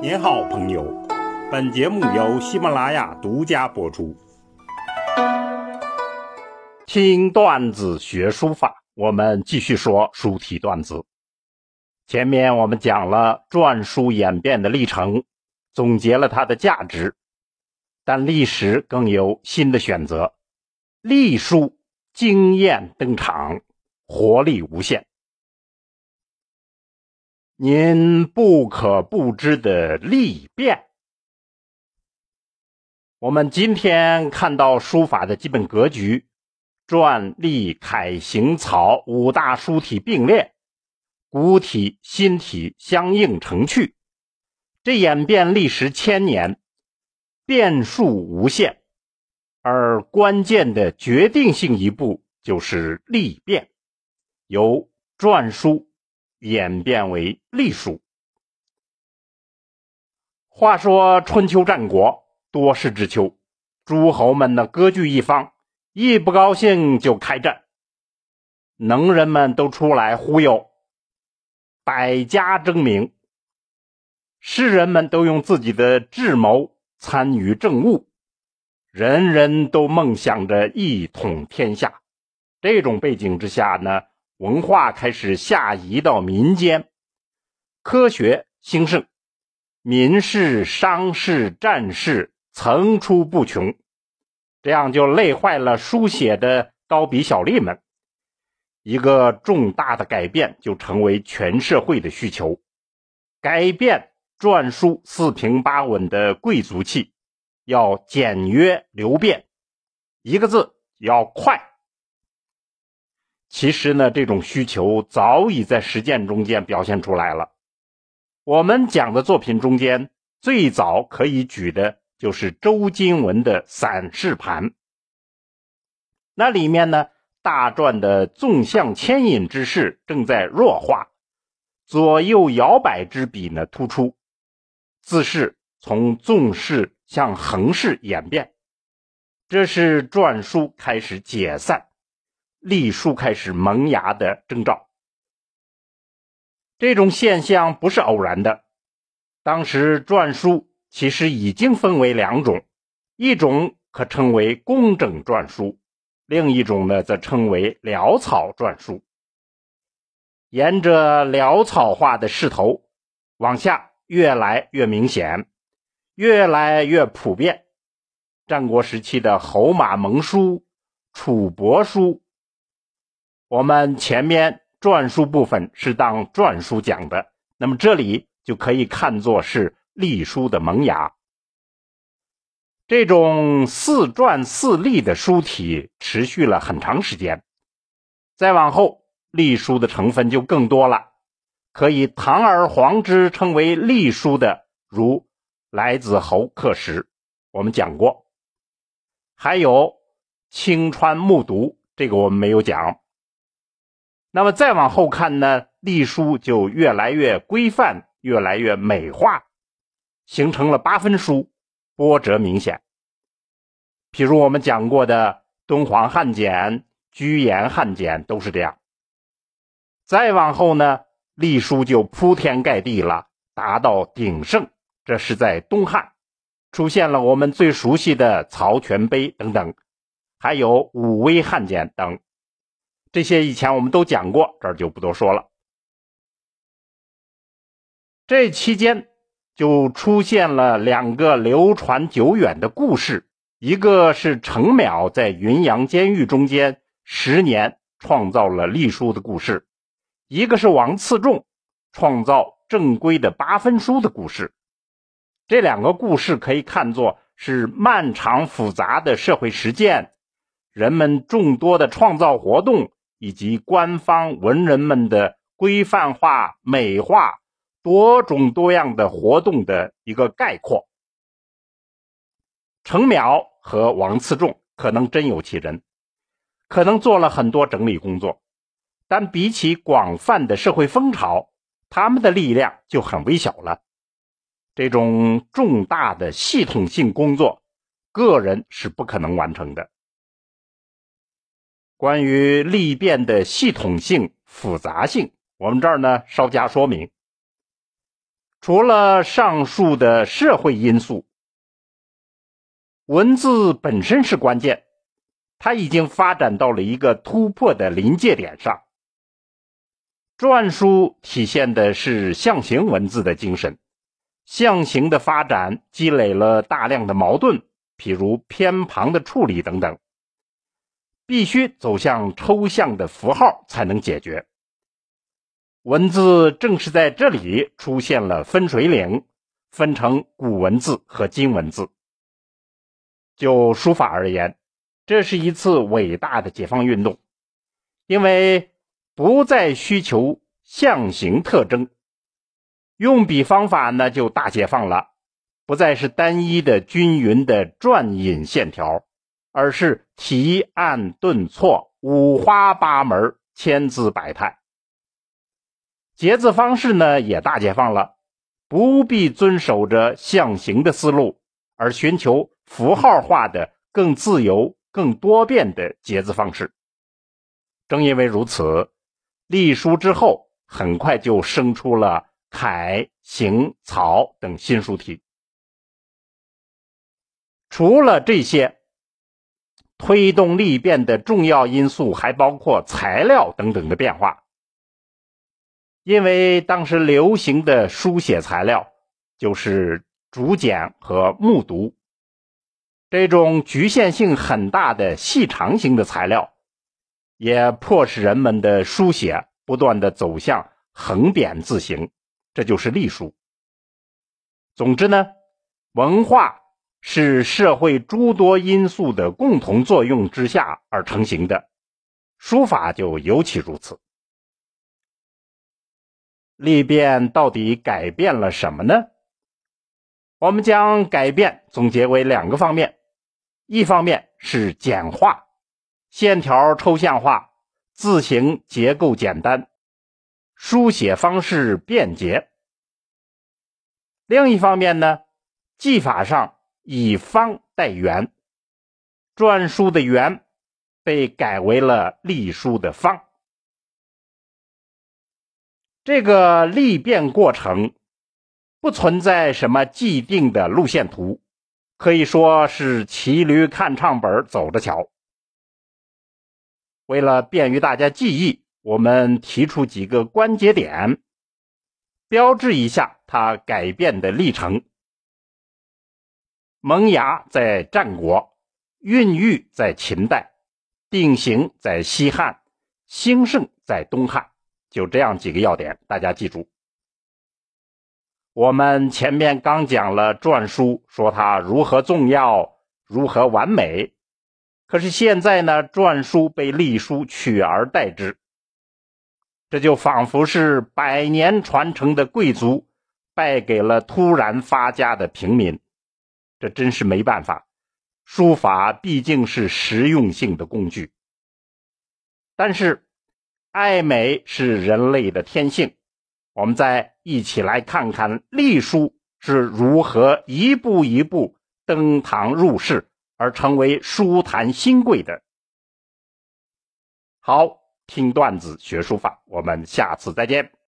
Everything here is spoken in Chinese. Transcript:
您好，朋友。本节目由喜马拉雅独家播出。听段子学书法，我们继续说书体段子。前面我们讲了篆书演变的历程，总结了它的价值，但历史更有新的选择。隶书惊艳登场，活力无限。您不可不知的历变。我们今天看到书法的基本格局：篆、隶、楷、行、草五大书体并列，古体、新体相应成趣。这演变历时千年，变数无限，而关键的决定性一步就是历变，由篆书。演变为隶书。话说春秋战国多事之秋，诸侯们呢割据一方，一不高兴就开战，能人们都出来忽悠，百家争鸣，士人们都用自己的智谋参与政务，人人都梦想着一统天下。这种背景之下呢？文化开始下移到民间，科学兴盛，民事、商事、战事层出不穷，这样就累坏了书写的刀笔小吏们。一个重大的改变就成为全社会的需求，改变篆书四平八稳的贵族气，要简约流变，一个字要快。其实呢，这种需求早已在实践中间表现出来了。我们讲的作品中间，最早可以举的就是周金文的《散氏盘》。那里面呢，大篆的纵向牵引之势正在弱化，左右摇摆之笔呢突出，字势从纵式向横式演变，这是篆书开始解散。隶书开始萌芽的征兆，这种现象不是偶然的。当时篆书其实已经分为两种，一种可称为工整篆书，另一种呢则称为潦草篆书。沿着潦草化的势头往下，越来越明显，越来越普遍。战国时期的侯马盟书、楚帛书。我们前面篆书部分是当篆书讲的，那么这里就可以看作是隶书的萌芽。这种似篆似隶的书体持续了很长时间，再往后隶书的成分就更多了，可以堂而皇之称为隶书的，如来子侯刻石，我们讲过；还有青川木牍，这个我们没有讲。那么再往后看呢，隶书就越来越规范，越来越美化，形成了八分书，波折明显。譬如我们讲过的敦煌汉简、居延汉简都是这样。再往后呢，隶书就铺天盖地了，达到鼎盛。这是在东汉，出现了我们最熟悉的曹全碑等等，还有武威汉简等。这些以前我们都讲过，这儿就不多说了。这期间就出现了两个流传久远的故事，一个是程邈在云阳监狱中间十年创造了隶书的故事，一个是王次仲创造正规的八分书的故事。这两个故事可以看作是漫长复杂的社会实践，人们众多的创造活动。以及官方文人们的规范化、美化多种多样的活动的一个概括。程邈和王次仲可能真有其人，可能做了很多整理工作，但比起广泛的社会风潮，他们的力量就很微小了。这种重大的系统性工作，个人是不可能完成的。关于历变的系统性、复杂性，我们这儿呢稍加说明。除了上述的社会因素，文字本身是关键，它已经发展到了一个突破的临界点上。篆书体现的是象形文字的精神，象形的发展积累了大量的矛盾，譬如偏旁的处理等等，必须走向抽象的符号才能解决。文字正是在这里出现了分水岭，分成古文字和今文字。就书法而言，这是一次伟大的解放运动，因为。不再需求象形特征，用笔方法呢就大解放了，不再是单一的均匀的转引线条，而是提按顿挫，五花八门，千姿百态。结字方式呢也大解放了，不必遵守着象形的思路，而寻求符号化的更自由、更多变的结字方式。正因为如此。隶书之后，很快就生出了楷、行、草等新书体。除了这些，推动力变的重要因素还包括材料等等的变化。因为当时流行的书写材料就是竹简和木牍，这种局限性很大的细长型的材料。也迫使人们的书写不断的走向横扁字形，这就是隶书。总之呢，文化是社会诸多因素的共同作用之下而成型的，书法就尤其如此。历变到底改变了什么呢？我们将改变总结为两个方面，一方面是简化。线条抽象化，字形结构简单，书写方式便捷。另一方面呢，技法上以方代圆，篆书的圆被改为了隶书的方。这个历变过程不存在什么既定的路线图，可以说是骑驴看唱本，走着瞧。为了便于大家记忆，我们提出几个关节点，标志一下它改变的历程。萌芽在战国，孕育在秦代，定型在西汉，兴盛在东汉。就这样几个要点，大家记住。我们前面刚讲了篆书，说它如何重要，如何完美。可是现在呢，篆书被隶书取而代之，这就仿佛是百年传承的贵族败给了突然发家的平民，这真是没办法。书法毕竟是实用性的工具，但是爱美是人类的天性。我们再一起来看看隶书是如何一步一步登堂入室。而成为书坛新贵的。好，听段子学书法，我们下次再见。